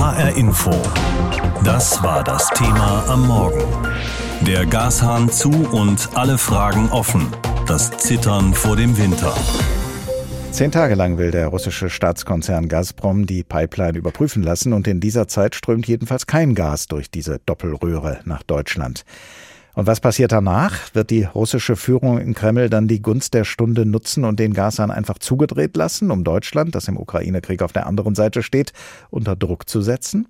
HR Info. Das war das Thema am Morgen. Der Gashahn zu und alle Fragen offen. Das Zittern vor dem Winter. Zehn Tage lang will der russische Staatskonzern Gazprom die Pipeline überprüfen lassen und in dieser Zeit strömt jedenfalls kein Gas durch diese Doppelröhre nach Deutschland. Und was passiert danach? Wird die russische Führung in Kreml dann die Gunst der Stunde nutzen und den Gashahn einfach zugedreht lassen, um Deutschland, das im Ukraine-Krieg auf der anderen Seite steht, unter Druck zu setzen?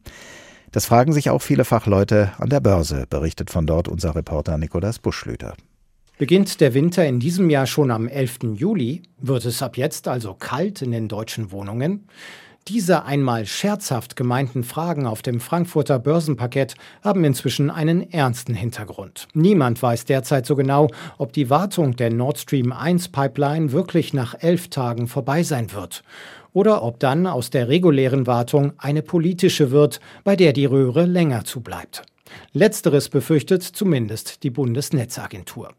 Das fragen sich auch viele Fachleute an der Börse, berichtet von dort unser Reporter Nikolaus Buschlüter. Beginnt der Winter in diesem Jahr schon am 11. Juli, wird es ab jetzt also kalt in den deutschen Wohnungen? Diese einmal scherzhaft gemeinten Fragen auf dem Frankfurter Börsenparkett haben inzwischen einen ernsten Hintergrund. Niemand weiß derzeit so genau, ob die Wartung der Nord Stream 1 Pipeline wirklich nach elf Tagen vorbei sein wird oder ob dann aus der regulären Wartung eine politische wird, bei der die Röhre länger zubleibt. Letzteres befürchtet zumindest die Bundesnetzagentur.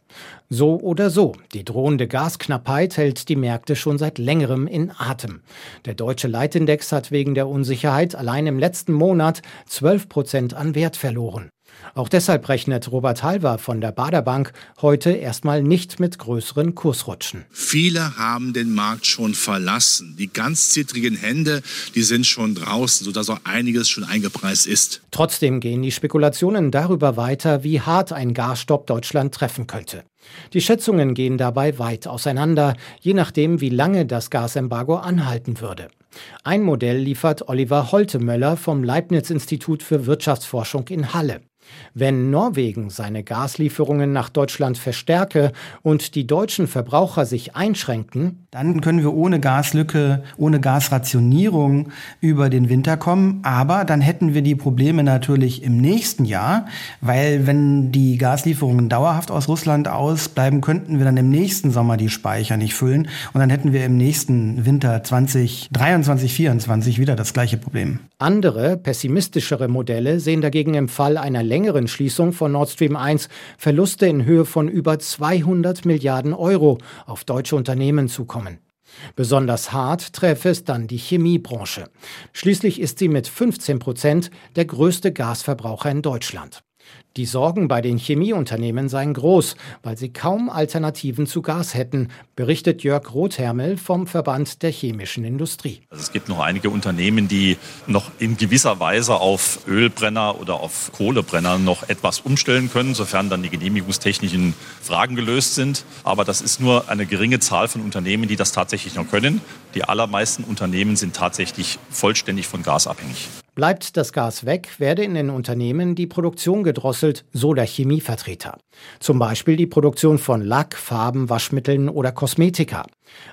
So oder so, die drohende Gasknappheit hält die Märkte schon seit längerem in Atem. Der deutsche Leitindex hat wegen der Unsicherheit allein im letzten Monat 12 Prozent an Wert verloren. Auch deshalb rechnet Robert Halver von der Baderbank heute erstmal nicht mit größeren Kursrutschen. Viele haben den Markt schon verlassen. Die ganz zittrigen Hände, die sind schon draußen, sodass auch einiges schon eingepreist ist. Trotzdem gehen die Spekulationen darüber weiter, wie hart ein Gasstopp Deutschland treffen könnte. Die Schätzungen gehen dabei weit auseinander, je nachdem, wie lange das Gasembargo anhalten würde. Ein Modell liefert Oliver Holtemöller vom Leibniz-Institut für Wirtschaftsforschung in Halle. Wenn Norwegen seine Gaslieferungen nach Deutschland verstärke und die deutschen Verbraucher sich einschränken, dann können wir ohne Gaslücke, ohne Gasrationierung über den Winter kommen. Aber dann hätten wir die Probleme natürlich im nächsten Jahr, weil wenn die Gaslieferungen dauerhaft aus Russland ausbleiben, könnten wir dann im nächsten Sommer die Speicher nicht füllen. Und dann hätten wir im nächsten Winter 2023, 2024 wieder das gleiche Problem. Andere, pessimistischere Modelle sehen dagegen im Fall einer längeren Schließung von Nord Stream 1 Verluste in Höhe von über 200 Milliarden Euro auf deutsche Unternehmen zukommen. Besonders hart treffe es dann die Chemiebranche. Schließlich ist sie mit 15 Prozent der größte Gasverbraucher in Deutschland. Die Sorgen bei den Chemieunternehmen seien groß, weil sie kaum Alternativen zu Gas hätten, berichtet Jörg Rothermel vom Verband der chemischen Industrie. Also es gibt noch einige Unternehmen, die noch in gewisser Weise auf Ölbrenner oder auf Kohlebrenner noch etwas umstellen können, sofern dann die genehmigungstechnischen Fragen gelöst sind. Aber das ist nur eine geringe Zahl von Unternehmen, die das tatsächlich noch können. Die allermeisten Unternehmen sind tatsächlich vollständig von Gas abhängig. Bleibt das Gas weg, werde in den Unternehmen die Produktion gedrosselt, so der Chemievertreter. Zum Beispiel die Produktion von Lack, Farben, Waschmitteln oder Kosmetika.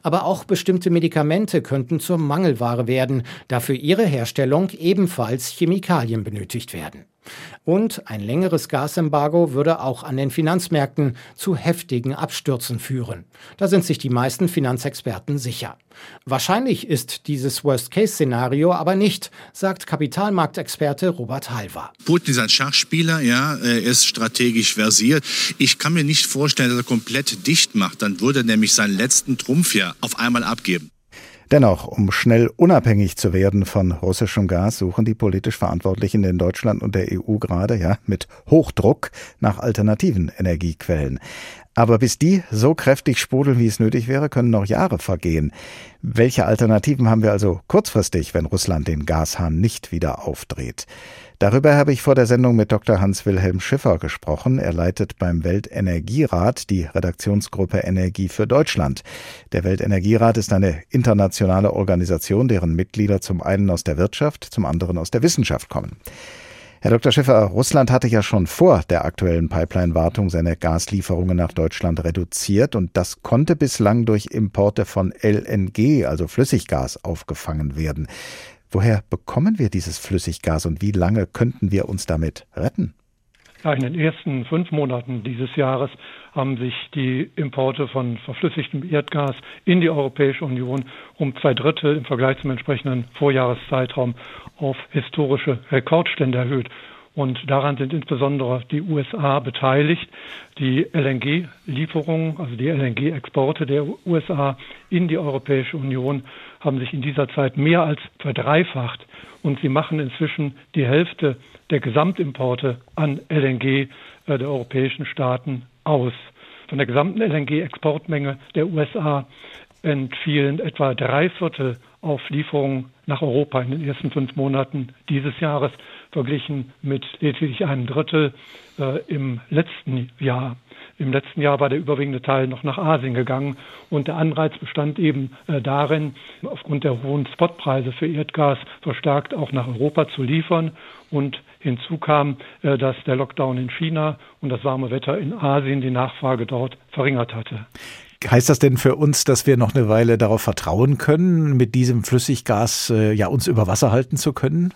Aber auch bestimmte Medikamente könnten zur Mangelware werden, da für ihre Herstellung ebenfalls Chemikalien benötigt werden. Und ein längeres Gasembargo würde auch an den Finanzmärkten zu heftigen Abstürzen führen. Da sind sich die meisten Finanzexperten sicher. Wahrscheinlich ist dieses Worst-Case-Szenario aber nicht, sagt Kapitalmarktexperte Robert Halver. Putin ist ein Schachspieler, ja, er ist strategisch versiert. Ich kann mir nicht vorstellen, dass er komplett dicht macht. Dann würde er nämlich seinen letzten Trumpf ja auf einmal abgeben. Dennoch, um schnell unabhängig zu werden von russischem Gas, suchen die politisch Verantwortlichen in Deutschland und der EU gerade, ja, mit Hochdruck nach alternativen Energiequellen. Aber bis die so kräftig sprudeln, wie es nötig wäre, können noch Jahre vergehen. Welche Alternativen haben wir also kurzfristig, wenn Russland den Gashahn nicht wieder aufdreht? Darüber habe ich vor der Sendung mit Dr. Hans-Wilhelm Schiffer gesprochen. Er leitet beim Weltenergierat die Redaktionsgruppe Energie für Deutschland. Der Weltenergierat ist eine internationale Organisation, deren Mitglieder zum einen aus der Wirtschaft, zum anderen aus der Wissenschaft kommen. Herr Dr. Schiffer, Russland hatte ja schon vor der aktuellen Pipeline-Wartung seine Gaslieferungen nach Deutschland reduziert und das konnte bislang durch Importe von LNG, also Flüssiggas, aufgefangen werden. Woher bekommen wir dieses Flüssiggas und wie lange könnten wir uns damit retten? Ja, in den ersten fünf Monaten dieses Jahres haben sich die Importe von verflüssigtem Erdgas in die Europäische Union um zwei Drittel im Vergleich zum entsprechenden Vorjahreszeitraum auf historische Rekordstände erhöht. Und daran sind insbesondere die USA beteiligt. Die LNG-Lieferungen, also die LNG-Exporte der USA in die Europäische Union haben sich in dieser Zeit mehr als verdreifacht. Und sie machen inzwischen die Hälfte der Gesamtimporte an LNG äh, der europäischen Staaten aus. Von der gesamten LNG-Exportmenge der USA entfielen etwa drei Viertel auf Lieferungen nach Europa in den ersten fünf Monaten dieses Jahres, verglichen mit lediglich einem Drittel äh, im letzten Jahr. Im letzten Jahr war der überwiegende Teil noch nach Asien gegangen und der Anreiz bestand eben äh, darin, aufgrund der hohen Spotpreise für Erdgas verstärkt auch nach Europa zu liefern. Und hinzu kam, äh, dass der Lockdown in China und das warme Wetter in Asien die Nachfrage dort verringert hatte. Heißt das denn für uns, dass wir noch eine Weile darauf vertrauen können, mit diesem Flüssiggas äh, ja uns über Wasser halten zu können?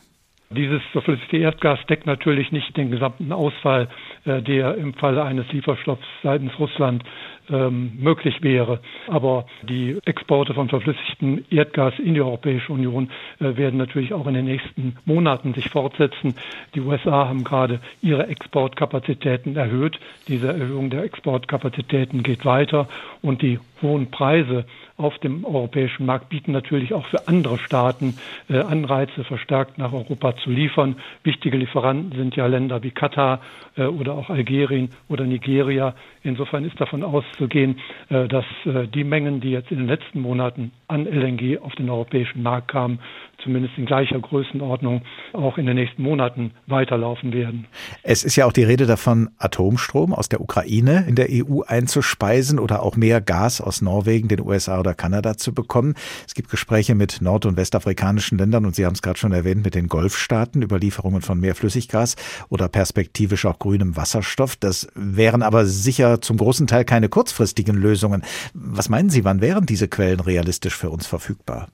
Dieses verflüssigte Erdgas deckt natürlich nicht den gesamten Ausfall, äh, der im Falle eines Lieferstopps seitens Russland ähm, möglich wäre. Aber die Exporte von verflüssigtem Erdgas in die Europäische Union äh, werden natürlich auch in den nächsten Monaten sich fortsetzen. Die USA haben gerade ihre Exportkapazitäten erhöht. Diese Erhöhung der Exportkapazitäten geht weiter und die hohen Preise auf dem europäischen Markt bieten natürlich auch für andere Staaten äh, Anreize, verstärkt nach Europa zu liefern. Wichtige Lieferanten sind ja Länder wie Katar äh, oder auch Algerien oder Nigeria. Insofern ist davon auszugehen, äh, dass äh, die Mengen, die jetzt in den letzten Monaten an LNG auf den europäischen Markt kamen, zumindest in gleicher Größenordnung auch in den nächsten Monaten weiterlaufen werden. Es ist ja auch die Rede davon, Atomstrom aus der Ukraine in der EU einzuspeisen oder auch mehr Gas aus Norwegen, den USA oder Kanada zu bekommen. Es gibt Gespräche mit nord- und westafrikanischen Ländern und Sie haben es gerade schon erwähnt, mit den Golfstaaten über Lieferungen von mehr Flüssiggas oder perspektivisch auch grünem Wasserstoff. Das wären aber sicher zum großen Teil keine kurzfristigen Lösungen. Was meinen Sie, wann wären diese Quellen realistisch für uns verfügbar?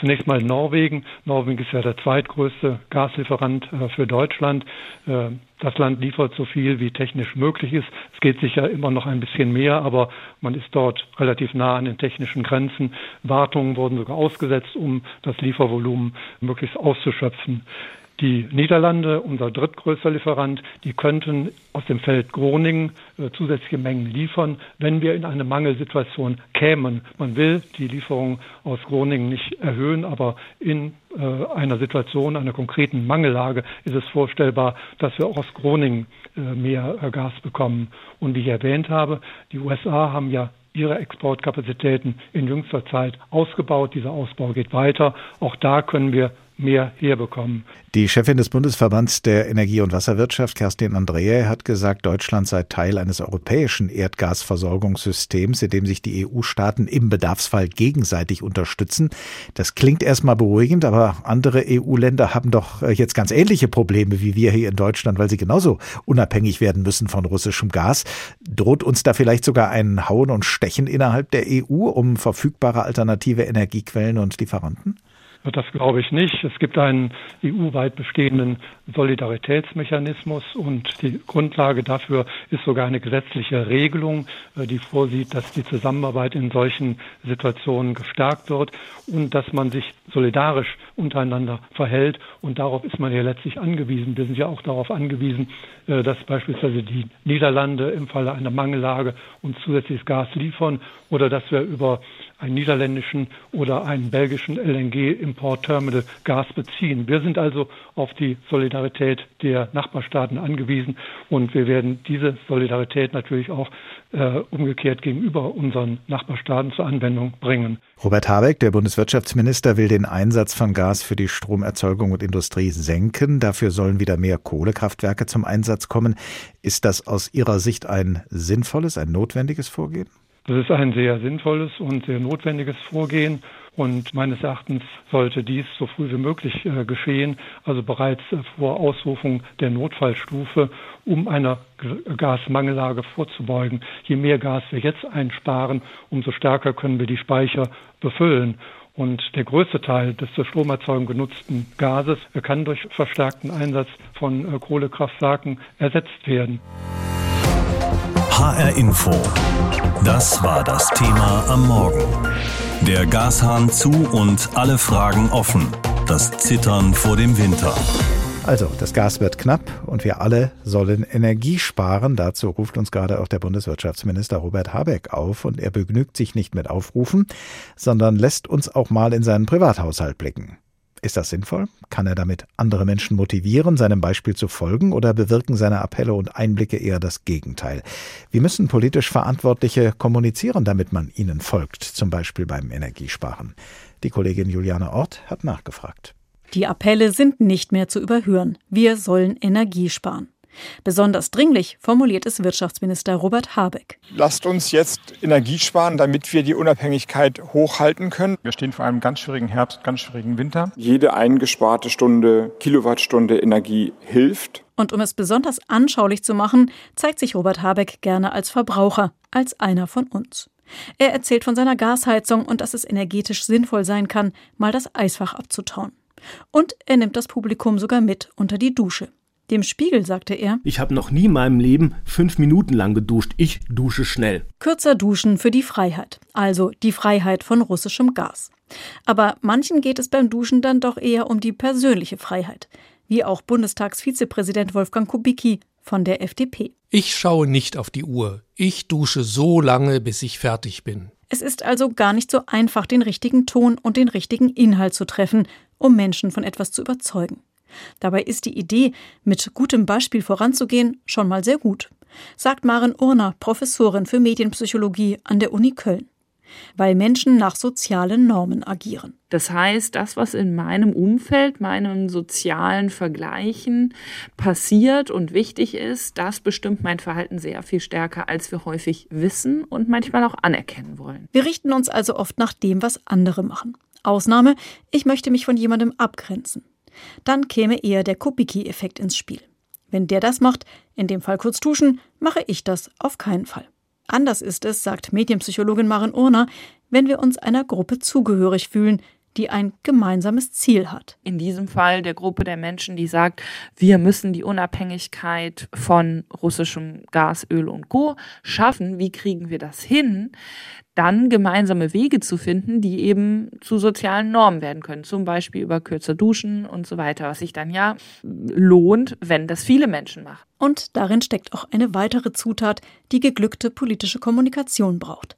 Zunächst mal Norwegen. Norwegen ist ja der zweitgrößte Gaslieferant äh, für Deutschland. Äh, das Land liefert so viel, wie technisch möglich ist. Es geht sicher immer noch ein bisschen mehr, aber man ist dort relativ nah an den technischen Grenzen. Wartungen wurden sogar ausgesetzt, um das Liefervolumen möglichst auszuschöpfen. Die Niederlande, unser drittgrößter Lieferant, die könnten aus dem Feld Groningen äh, zusätzliche Mengen liefern, wenn wir in eine Mangelsituation kämen. Man will die Lieferung aus Groningen nicht erhöhen, aber in äh, einer Situation, einer konkreten Mangellage ist es vorstellbar, dass wir auch aus Groningen äh, mehr Gas bekommen. Und wie ich erwähnt habe, die USA haben ja ihre Exportkapazitäten in jüngster Zeit ausgebaut. Dieser Ausbau geht weiter. Auch da können wir mehr herbekommen. Die Chefin des Bundesverbands der Energie- und Wasserwirtschaft, Kerstin Andrea, hat gesagt, Deutschland sei Teil eines europäischen Erdgasversorgungssystems, in dem sich die EU-Staaten im Bedarfsfall gegenseitig unterstützen. Das klingt erstmal beruhigend, aber andere EU-Länder haben doch äh, jetzt ganz ähnliche Probleme wie wir hier in Deutschland, weil sie genauso unabhängig werden müssen von russischem Gas. Droht uns da vielleicht sogar ein Hauen und Stechen innerhalb der EU um verfügbare alternative Energiequellen und Lieferanten? Das glaube ich nicht. Es gibt einen EU-weit bestehenden Solidaritätsmechanismus und die Grundlage dafür ist sogar eine gesetzliche Regelung, äh, die vorsieht, dass die Zusammenarbeit in solchen Situationen gestärkt wird und dass man sich solidarisch untereinander verhält. Und darauf ist man ja letztlich angewiesen. Wir sind ja auch darauf angewiesen, äh, dass beispielsweise die Niederlande im Falle einer Mangellage uns zusätzliches Gas liefern oder dass wir über einen niederländischen oder einen belgischen LNG-Importterminal Gas beziehen. Wir sind also auf die Solidarität der Nachbarstaaten angewiesen und wir werden diese Solidarität natürlich auch äh, umgekehrt gegenüber unseren Nachbarstaaten zur Anwendung bringen. Robert Habeck, der Bundeswirtschaftsminister, will den Einsatz von Gas für die Stromerzeugung und Industrie senken. Dafür sollen wieder mehr Kohlekraftwerke zum Einsatz kommen. Ist das aus Ihrer Sicht ein sinnvolles, ein notwendiges Vorgehen? Das ist ein sehr sinnvolles und sehr notwendiges Vorgehen. Und meines Erachtens sollte dies so früh wie möglich äh, geschehen, also bereits äh, vor Ausrufung der Notfallstufe, um einer Gasmangellage vorzubeugen. Je mehr Gas wir jetzt einsparen, umso stärker können wir die Speicher befüllen. Und der größte Teil des zur Stromerzeugung genutzten Gases kann durch verstärkten Einsatz von äh, Kohlekraftwerken ersetzt werden. HR Info. Das war das Thema am Morgen. Der Gashahn zu und alle Fragen offen. Das Zittern vor dem Winter. Also, das Gas wird knapp und wir alle sollen Energie sparen. Dazu ruft uns gerade auch der Bundeswirtschaftsminister Robert Habeck auf und er begnügt sich nicht mit Aufrufen, sondern lässt uns auch mal in seinen Privathaushalt blicken. Ist das sinnvoll? Kann er damit andere Menschen motivieren, seinem Beispiel zu folgen oder bewirken seine Appelle und Einblicke eher das Gegenteil? Wie müssen politisch Verantwortliche kommunizieren, damit man ihnen folgt, zum Beispiel beim Energiesparen? Die Kollegin Juliane Ort hat nachgefragt. Die Appelle sind nicht mehr zu überhören. Wir sollen Energie sparen. Besonders dringlich formuliert es Wirtschaftsminister Robert Habeck. Lasst uns jetzt Energie sparen, damit wir die Unabhängigkeit hochhalten können. Wir stehen vor einem ganz schwierigen Herbst, ganz schwierigen Winter. Jede eingesparte Stunde, Kilowattstunde Energie hilft. Und um es besonders anschaulich zu machen, zeigt sich Robert Habeck gerne als Verbraucher, als einer von uns. Er erzählt von seiner Gasheizung und dass es energetisch sinnvoll sein kann, mal das Eisfach abzutauen. Und er nimmt das Publikum sogar mit unter die Dusche. Dem Spiegel sagte er: Ich habe noch nie in meinem Leben fünf Minuten lang geduscht. Ich dusche schnell. Kürzer duschen für die Freiheit, also die Freiheit von russischem Gas. Aber manchen geht es beim Duschen dann doch eher um die persönliche Freiheit, wie auch Bundestagsvizepräsident Wolfgang Kubicki von der FDP. Ich schaue nicht auf die Uhr. Ich dusche so lange, bis ich fertig bin. Es ist also gar nicht so einfach, den richtigen Ton und den richtigen Inhalt zu treffen, um Menschen von etwas zu überzeugen. Dabei ist die Idee, mit gutem Beispiel voranzugehen, schon mal sehr gut, sagt Maren Urner, Professorin für Medienpsychologie an der Uni Köln weil Menschen nach sozialen Normen agieren. Das heißt, das, was in meinem Umfeld, meinen sozialen Vergleichen passiert und wichtig ist, das bestimmt mein Verhalten sehr viel stärker, als wir häufig wissen und manchmal auch anerkennen wollen. Wir richten uns also oft nach dem, was andere machen. Ausnahme, ich möchte mich von jemandem abgrenzen. Dann käme eher der Kubicki-Effekt ins Spiel. Wenn der das macht, in dem Fall kurz duschen, mache ich das auf keinen Fall. Anders ist es, sagt Medienpsychologin Maren Urner, wenn wir uns einer Gruppe zugehörig fühlen, die ein gemeinsames Ziel hat. In diesem Fall der Gruppe der Menschen, die sagt, wir müssen die Unabhängigkeit von russischem Gas, Öl und Co. schaffen. Wie kriegen wir das hin? Dann gemeinsame Wege zu finden, die eben zu sozialen Normen werden können. Zum Beispiel über kürzer Duschen und so weiter, was sich dann ja lohnt, wenn das viele Menschen machen. Und darin steckt auch eine weitere Zutat, die geglückte politische Kommunikation braucht.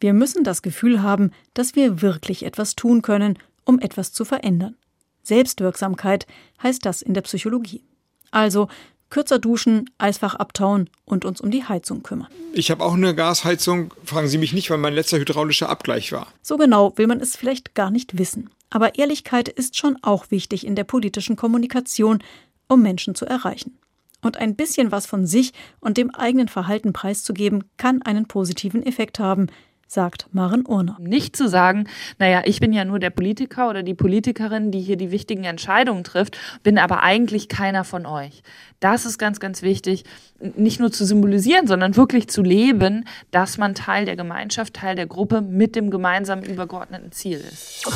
Wir müssen das Gefühl haben, dass wir wirklich etwas tun können, um etwas zu verändern. Selbstwirksamkeit heißt das in der Psychologie. Also kürzer duschen, Eisfach abtauen und uns um die Heizung kümmern. Ich habe auch eine Gasheizung. Fragen Sie mich nicht, wann mein letzter hydraulischer Abgleich war. So genau will man es vielleicht gar nicht wissen. Aber Ehrlichkeit ist schon auch wichtig in der politischen Kommunikation, um Menschen zu erreichen. Und ein bisschen was von sich und dem eigenen Verhalten preiszugeben, kann einen positiven Effekt haben, sagt Maren Urner. Nicht zu sagen, naja, ich bin ja nur der Politiker oder die Politikerin, die hier die wichtigen Entscheidungen trifft, bin aber eigentlich keiner von euch. Das ist ganz, ganz wichtig, nicht nur zu symbolisieren, sondern wirklich zu leben, dass man Teil der Gemeinschaft, Teil der Gruppe mit dem gemeinsamen übergeordneten Ziel ist.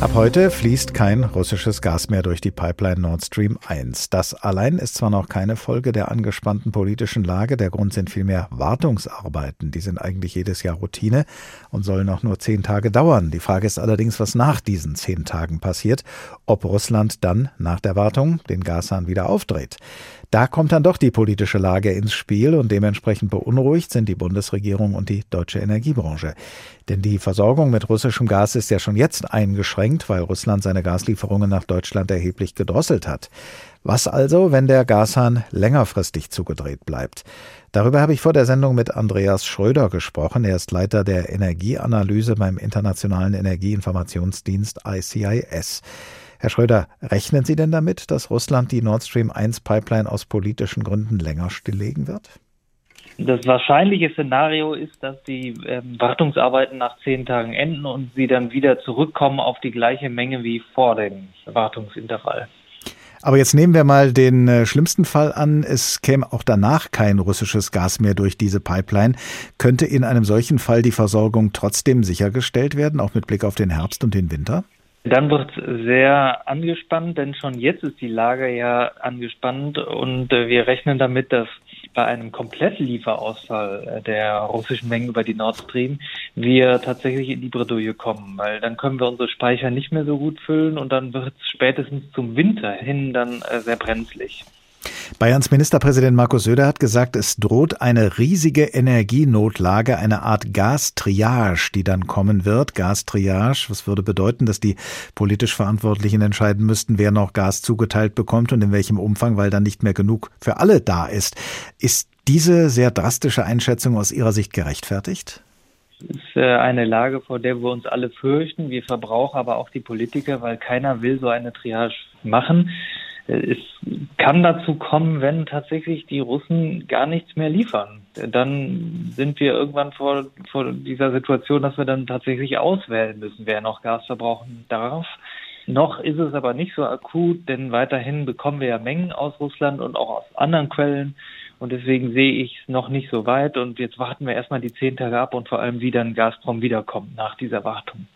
Ab heute fließt kein russisches Gas mehr durch die Pipeline Nord Stream 1. Das allein ist zwar noch keine Folge der angespannten politischen Lage, der Grund sind vielmehr Wartungsarbeiten. Die sind eigentlich jedes Jahr Routine und sollen auch nur zehn Tage dauern. Die Frage ist allerdings, was nach diesen zehn Tagen passiert, ob Russland dann nach der Wartung den Gashahn wieder aufdreht. Da kommt dann doch die politische Lage ins Spiel und dementsprechend beunruhigt sind die Bundesregierung und die deutsche Energiebranche. Denn die Versorgung mit russischem Gas ist ja schon jetzt eingeschränkt, weil Russland seine Gaslieferungen nach Deutschland erheblich gedrosselt hat. Was also, wenn der Gashahn längerfristig zugedreht bleibt? Darüber habe ich vor der Sendung mit Andreas Schröder gesprochen. Er ist Leiter der Energieanalyse beim Internationalen Energieinformationsdienst ICIS. Herr Schröder, rechnen Sie denn damit, dass Russland die Nord Stream 1 Pipeline aus politischen Gründen länger stilllegen wird? Das wahrscheinliche Szenario ist, dass die ähm, Wartungsarbeiten nach zehn Tagen enden und sie dann wieder zurückkommen auf die gleiche Menge wie vor dem Wartungsintervall. Aber jetzt nehmen wir mal den äh, schlimmsten Fall an. Es käme auch danach kein russisches Gas mehr durch diese Pipeline. Könnte in einem solchen Fall die Versorgung trotzdem sichergestellt werden, auch mit Blick auf den Herbst und den Winter? Dann wird es sehr angespannt, denn schon jetzt ist die Lage ja angespannt und äh, wir rechnen damit, dass bei einem Komplettlieferausfall äh, der russischen Mengen über die Nord Stream wir tatsächlich in die Bredouille kommen, weil dann können wir unsere Speicher nicht mehr so gut füllen und dann wird es spätestens zum Winter hin dann äh, sehr brenzlig. Bayerns Ministerpräsident Markus Söder hat gesagt, es droht eine riesige Energienotlage, eine Art Gastriage, die dann kommen wird. Gastriage, was würde bedeuten, dass die politisch Verantwortlichen entscheiden müssten, wer noch Gas zugeteilt bekommt und in welchem Umfang, weil dann nicht mehr genug für alle da ist. Ist diese sehr drastische Einschätzung aus Ihrer Sicht gerechtfertigt? Es ist äh, eine Lage, vor der wir uns alle fürchten, wir Verbraucher, aber auch die Politiker, weil keiner will so eine Triage machen. Es kann dazu kommen, wenn tatsächlich die Russen gar nichts mehr liefern. Dann sind wir irgendwann vor, vor dieser Situation, dass wir dann tatsächlich auswählen müssen, wer noch Gas verbrauchen darf. Noch ist es aber nicht so akut, denn weiterhin bekommen wir ja Mengen aus Russland und auch aus anderen Quellen. Und deswegen sehe ich es noch nicht so weit. Und jetzt warten wir erstmal die zehn Tage ab und vor allem, wie dann Gazprom wiederkommt nach dieser Wartung.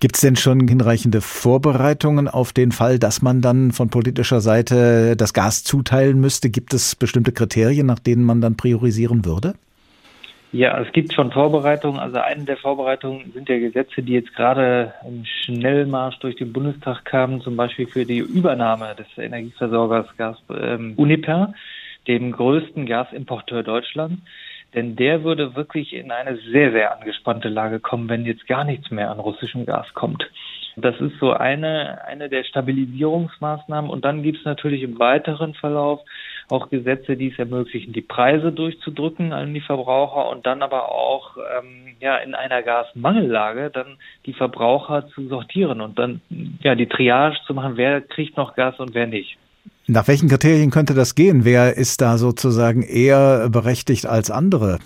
Gibt es denn schon hinreichende Vorbereitungen auf den Fall, dass man dann von politischer Seite das Gas zuteilen müsste? Gibt es bestimmte Kriterien, nach denen man dann priorisieren würde? Ja, es gibt schon Vorbereitungen. Also eine der Vorbereitungen sind ja Gesetze, die jetzt gerade im Schnellmarsch durch den Bundestag kamen, zum Beispiel für die Übernahme des Energieversorgers Gas ähm, Uniper dem größten Gasimporteur Deutschlands. Denn der würde wirklich in eine sehr, sehr angespannte Lage kommen, wenn jetzt gar nichts mehr an russischem Gas kommt. Das ist so eine, eine der Stabilisierungsmaßnahmen. Und dann gibt es natürlich im weiteren Verlauf auch Gesetze, die es ermöglichen, die Preise durchzudrücken an die Verbraucher und dann aber auch ähm, ja in einer Gasmangellage dann die Verbraucher zu sortieren und dann ja die Triage zu machen, wer kriegt noch Gas und wer nicht. Nach welchen Kriterien könnte das gehen? Wer ist da sozusagen eher berechtigt als andere?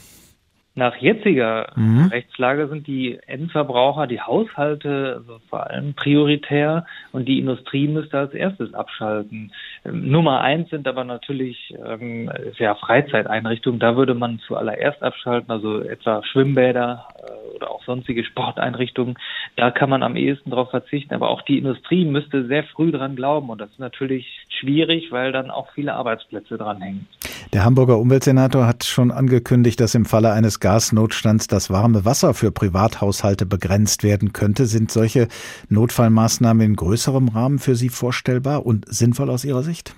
Nach jetziger mhm. Rechtslage sind die Endverbraucher, die Haushalte also vor allem prioritär und die Industrie müsste als erstes abschalten. Ähm, Nummer eins sind aber natürlich ähm, ja, Freizeiteinrichtungen. Da würde man zuallererst abschalten, also etwa Schwimmbäder äh, oder auch sonstige Sporteinrichtungen. Da kann man am ehesten darauf verzichten. Aber auch die Industrie müsste sehr früh dran glauben und das ist natürlich schwierig, weil dann auch viele Arbeitsplätze dranhängen. Der Hamburger Umweltsenator hat schon angekündigt, dass im Falle eines Gasnotstands das warme Wasser für Privathaushalte begrenzt werden könnte. Sind solche Notfallmaßnahmen in größerem Rahmen für Sie vorstellbar und sinnvoll aus Ihrer Sicht?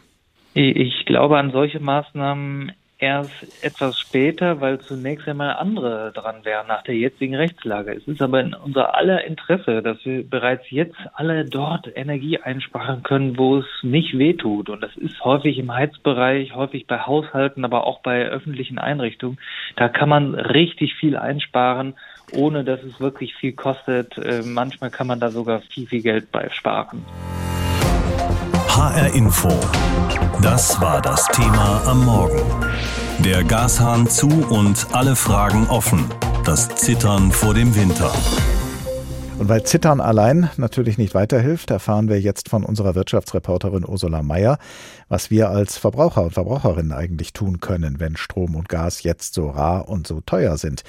Ich glaube an solche Maßnahmen erst etwas später, weil zunächst einmal andere dran wären nach der jetzigen Rechtslage. Es ist aber in unser aller Interesse, dass wir bereits jetzt alle dort Energie einsparen können, wo es nicht wehtut. Und das ist häufig im Heizbereich, häufig bei Haushalten, aber auch bei öffentlichen Einrichtungen. Da kann man richtig viel einsparen, ohne dass es wirklich viel kostet. Äh, manchmal kann man da sogar viel, viel Geld bei sparen. HR Info. Das war das Thema am Morgen. Der Gashahn zu und alle Fragen offen. Das Zittern vor dem Winter. Und weil Zittern allein natürlich nicht weiterhilft, erfahren wir jetzt von unserer Wirtschaftsreporterin Ursula Mayer, was wir als Verbraucher und Verbraucherinnen eigentlich tun können, wenn Strom und Gas jetzt so rar und so teuer sind.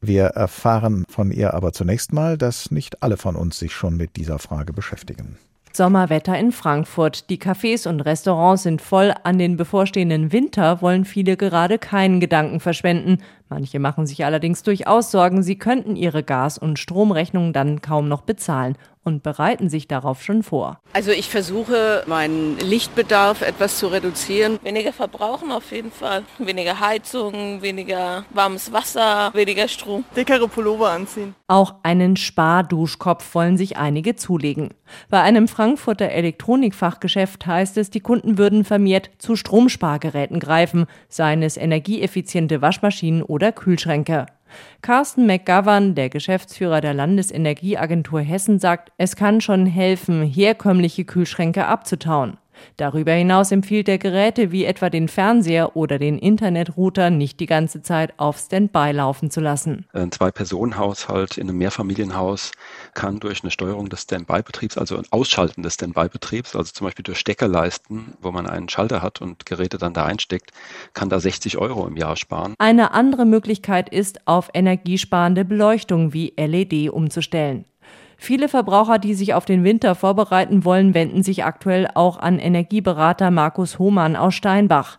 Wir erfahren von ihr aber zunächst mal, dass nicht alle von uns sich schon mit dieser Frage beschäftigen. Sommerwetter in Frankfurt. Die Cafés und Restaurants sind voll. An den bevorstehenden Winter wollen viele gerade keinen Gedanken verschwenden. Manche machen sich allerdings durchaus Sorgen, sie könnten ihre Gas- und Stromrechnungen dann kaum noch bezahlen und bereiten sich darauf schon vor. Also ich versuche, meinen Lichtbedarf etwas zu reduzieren. Weniger verbrauchen auf jeden Fall. Weniger Heizung, weniger warmes Wasser, weniger Strom. Dickere Pullover anziehen. Auch einen Sparduschkopf wollen sich einige zulegen. Bei einem Frankfurter Elektronikfachgeschäft heißt es, die Kunden würden vermehrt zu Stromspargeräten greifen, seien es energieeffiziente Waschmaschinen oder Kühlschränke. Carsten McGovern, der Geschäftsführer der Landesenergieagentur Hessen, sagt, es kann schon helfen, herkömmliche Kühlschränke abzutauen. Darüber hinaus empfiehlt er Geräte wie etwa den Fernseher oder den Internetrouter nicht die ganze Zeit auf Standby laufen zu lassen. Ein Zwei-Personen-Haushalt in einem Mehrfamilienhaus kann durch eine Steuerung des Standby-Betriebs, also ein Ausschalten des Standby-Betriebs, also zum Beispiel durch Steckerleisten, wo man einen Schalter hat und Geräte dann da einsteckt, kann da 60 Euro im Jahr sparen. Eine andere Möglichkeit ist, auf energiesparende Beleuchtung wie LED umzustellen. Viele Verbraucher, die sich auf den Winter vorbereiten wollen, wenden sich aktuell auch an Energieberater Markus Hohmann aus Steinbach.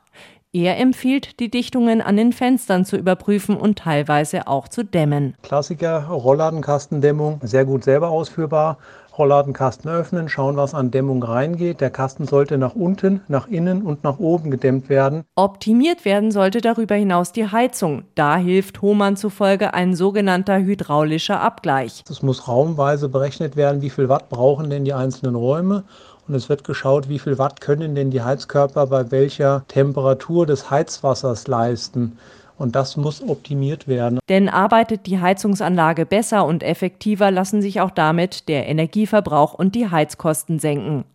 Er empfiehlt, die Dichtungen an den Fenstern zu überprüfen und teilweise auch zu dämmen. Klassiker Rollladenkastendämmung, sehr gut selber ausführbar. Rollladenkasten öffnen, schauen, was an Dämmung reingeht. Der Kasten sollte nach unten, nach innen und nach oben gedämmt werden. Optimiert werden sollte darüber hinaus die Heizung. Da hilft Hohmann zufolge ein sogenannter hydraulischer Abgleich. Es muss raumweise berechnet werden, wie viel Watt brauchen denn die einzelnen Räume und es wird geschaut, wie viel Watt können denn die Heizkörper bei welcher Temperatur des Heizwassers leisten. Und das muss optimiert werden. Denn arbeitet die Heizungsanlage besser und effektiver, lassen sich auch damit der Energieverbrauch und die Heizkosten senken.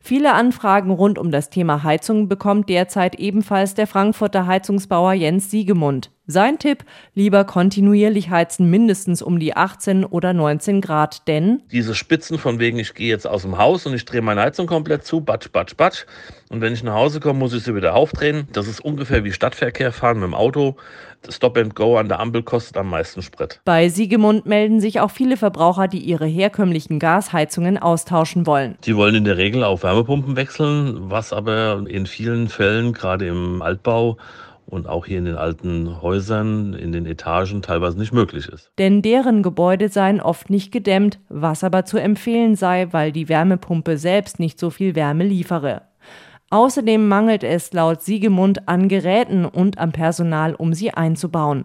Viele Anfragen rund um das Thema Heizung bekommt derzeit ebenfalls der Frankfurter Heizungsbauer Jens Siegemund. Sein Tipp, lieber kontinuierlich heizen, mindestens um die 18 oder 19 Grad, denn diese Spitzen von wegen, ich gehe jetzt aus dem Haus und ich drehe meine Heizung komplett zu, batsch, batsch, batsch. Und wenn ich nach Hause komme, muss ich sie wieder aufdrehen. Das ist ungefähr wie Stadtverkehr fahren mit dem Auto. Stop and Go an der Ampel kostet am meisten Sprit. Bei Siegemund melden sich auch viele Verbraucher, die ihre herkömmlichen Gasheizungen austauschen wollen. Die wollen in der Regel auf Wärmepumpen wechseln, was aber in vielen Fällen, gerade im Altbau, und auch hier in den alten Häusern, in den Etagen teilweise nicht möglich ist. Denn deren Gebäude seien oft nicht gedämmt, was aber zu empfehlen sei, weil die Wärmepumpe selbst nicht so viel Wärme liefere. Außerdem mangelt es laut Siegemund an Geräten und am Personal, um sie einzubauen.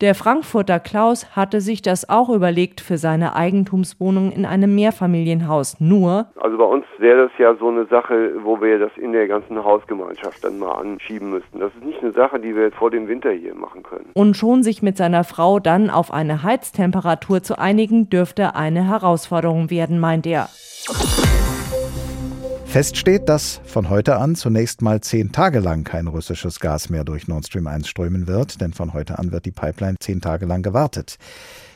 Der Frankfurter Klaus hatte sich das auch überlegt für seine Eigentumswohnung in einem Mehrfamilienhaus. Nur. Also bei uns wäre das ja so eine Sache, wo wir das in der ganzen Hausgemeinschaft dann mal anschieben müssten. Das ist nicht eine Sache, die wir jetzt vor dem Winter hier machen können. Und schon sich mit seiner Frau dann auf eine Heiztemperatur zu einigen, dürfte eine Herausforderung werden, meint er. Fest steht, dass von heute an zunächst mal zehn Tage lang kein russisches Gas mehr durch Nord Stream 1 strömen wird, denn von heute an wird die Pipeline zehn Tage lang gewartet.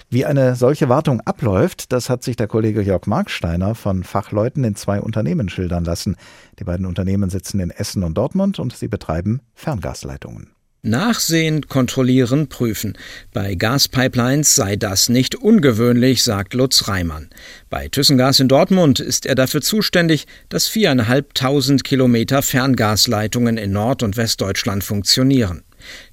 Wie eine solche Wartung abläuft, das hat sich der Kollege Jörg Marksteiner von Fachleuten in zwei Unternehmen schildern lassen. Die beiden Unternehmen sitzen in Essen und Dortmund und sie betreiben Ferngasleitungen. Nachsehen, kontrollieren, prüfen. Bei Gaspipelines sei das nicht ungewöhnlich, sagt Lutz Reimann. Bei Thyssengas in Dortmund ist er dafür zuständig, dass viereinhalbtausend Kilometer Ferngasleitungen in Nord- und Westdeutschland funktionieren.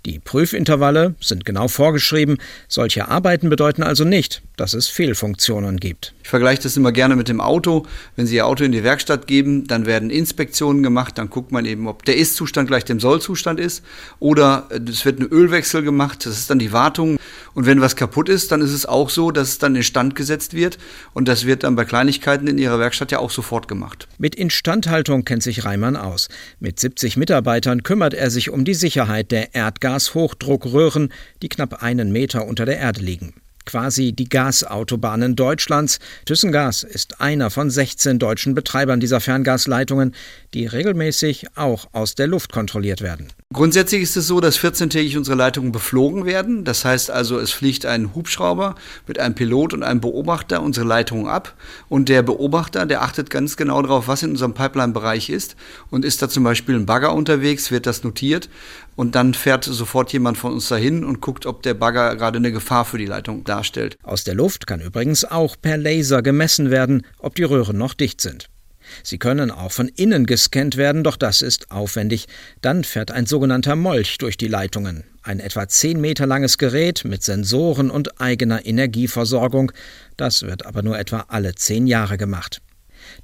Die Prüfintervalle sind genau vorgeschrieben. Solche Arbeiten bedeuten also nicht, dass es Fehlfunktionen gibt. Ich vergleiche das immer gerne mit dem Auto. Wenn Sie Ihr Auto in die Werkstatt geben, dann werden Inspektionen gemacht. Dann guckt man eben, ob der Ist-Zustand gleich dem Soll-Zustand ist. Oder es wird ein Ölwechsel gemacht. Das ist dann die Wartung. Und wenn was kaputt ist, dann ist es auch so, dass es dann instand gesetzt wird. Und das wird dann bei Kleinigkeiten in Ihrer Werkstatt ja auch sofort gemacht. Mit Instandhaltung kennt sich Reimann aus. Mit 70 Mitarbeitern kümmert er sich um die Sicherheit der Erdgashochdruckröhren, die knapp einen Meter unter der Erde liegen quasi die Gasautobahnen Deutschlands. Thyssengas ist einer von 16 deutschen Betreibern dieser Ferngasleitungen, die regelmäßig auch aus der Luft kontrolliert werden. Grundsätzlich ist es so, dass 14-tägig unsere Leitungen beflogen werden. Das heißt also, es fliegt ein Hubschrauber mit einem Pilot und einem Beobachter unsere Leitungen ab. Und der Beobachter, der achtet ganz genau darauf, was in unserem Pipeline-Bereich ist. Und ist da zum Beispiel ein Bagger unterwegs, wird das notiert. Und dann fährt sofort jemand von uns dahin und guckt, ob der Bagger gerade eine Gefahr für die Leitung darstellt. Aus der Luft kann übrigens auch per Laser gemessen werden, ob die Röhren noch dicht sind. Sie können auch von innen gescannt werden, doch das ist aufwendig. Dann fährt ein sogenannter Molch durch die Leitungen. Ein etwa 10 Meter langes Gerät mit Sensoren und eigener Energieversorgung. Das wird aber nur etwa alle 10 Jahre gemacht.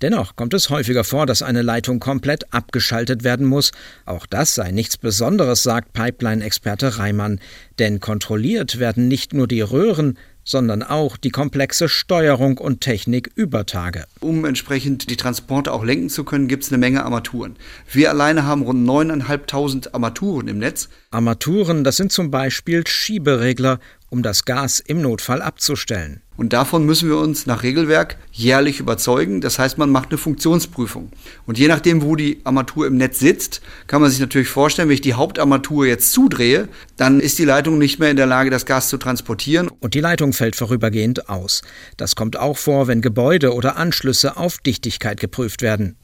Dennoch kommt es häufiger vor, dass eine Leitung komplett abgeschaltet werden muss. Auch das sei nichts Besonderes, sagt Pipeline-Experte Reimann. Denn kontrolliert werden nicht nur die Röhren, sondern auch die komplexe Steuerung und Technik über Tage. Um entsprechend die Transporte auch lenken zu können, gibt es eine Menge Armaturen. Wir alleine haben rund 9.500 Armaturen im Netz. Armaturen, das sind zum Beispiel Schieberegler, um das Gas im Notfall abzustellen. Und davon müssen wir uns nach Regelwerk jährlich überzeugen. Das heißt, man macht eine Funktionsprüfung. Und je nachdem, wo die Armatur im Netz sitzt, kann man sich natürlich vorstellen, wenn ich die Hauptarmatur jetzt zudrehe, dann ist die Leitung nicht mehr in der Lage, das Gas zu transportieren. Und die Leitung fällt vorübergehend aus. Das kommt auch vor, wenn Gebäude oder Anschlüsse auf Dichtigkeit geprüft werden.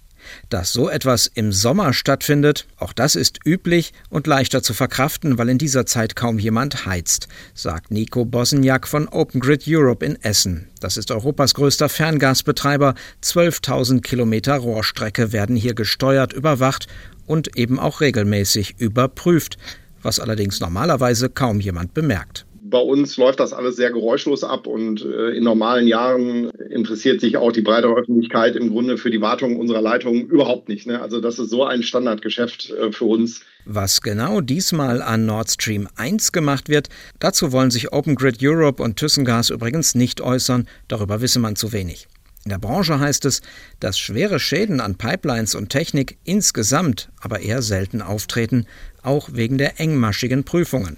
Dass so etwas im Sommer stattfindet, auch das ist üblich und leichter zu verkraften, weil in dieser Zeit kaum jemand heizt, sagt Nico Bosniak von Open Grid Europe in Essen. Das ist Europas größter Ferngasbetreiber. 12.000 Kilometer Rohrstrecke werden hier gesteuert, überwacht und eben auch regelmäßig überprüft, was allerdings normalerweise kaum jemand bemerkt bei uns läuft das alles sehr geräuschlos ab und äh, in normalen Jahren interessiert sich auch die breitere Öffentlichkeit im Grunde für die Wartung unserer Leitungen überhaupt nicht. Ne? Also das ist so ein Standardgeschäft äh, für uns. Was genau diesmal an Nord Stream 1 gemacht wird, dazu wollen sich Open Grid Europe und ThyssenGas übrigens nicht äußern, darüber wisse man zu wenig. In der Branche heißt es, dass schwere Schäden an Pipelines und Technik insgesamt aber eher selten auftreten, auch wegen der engmaschigen Prüfungen.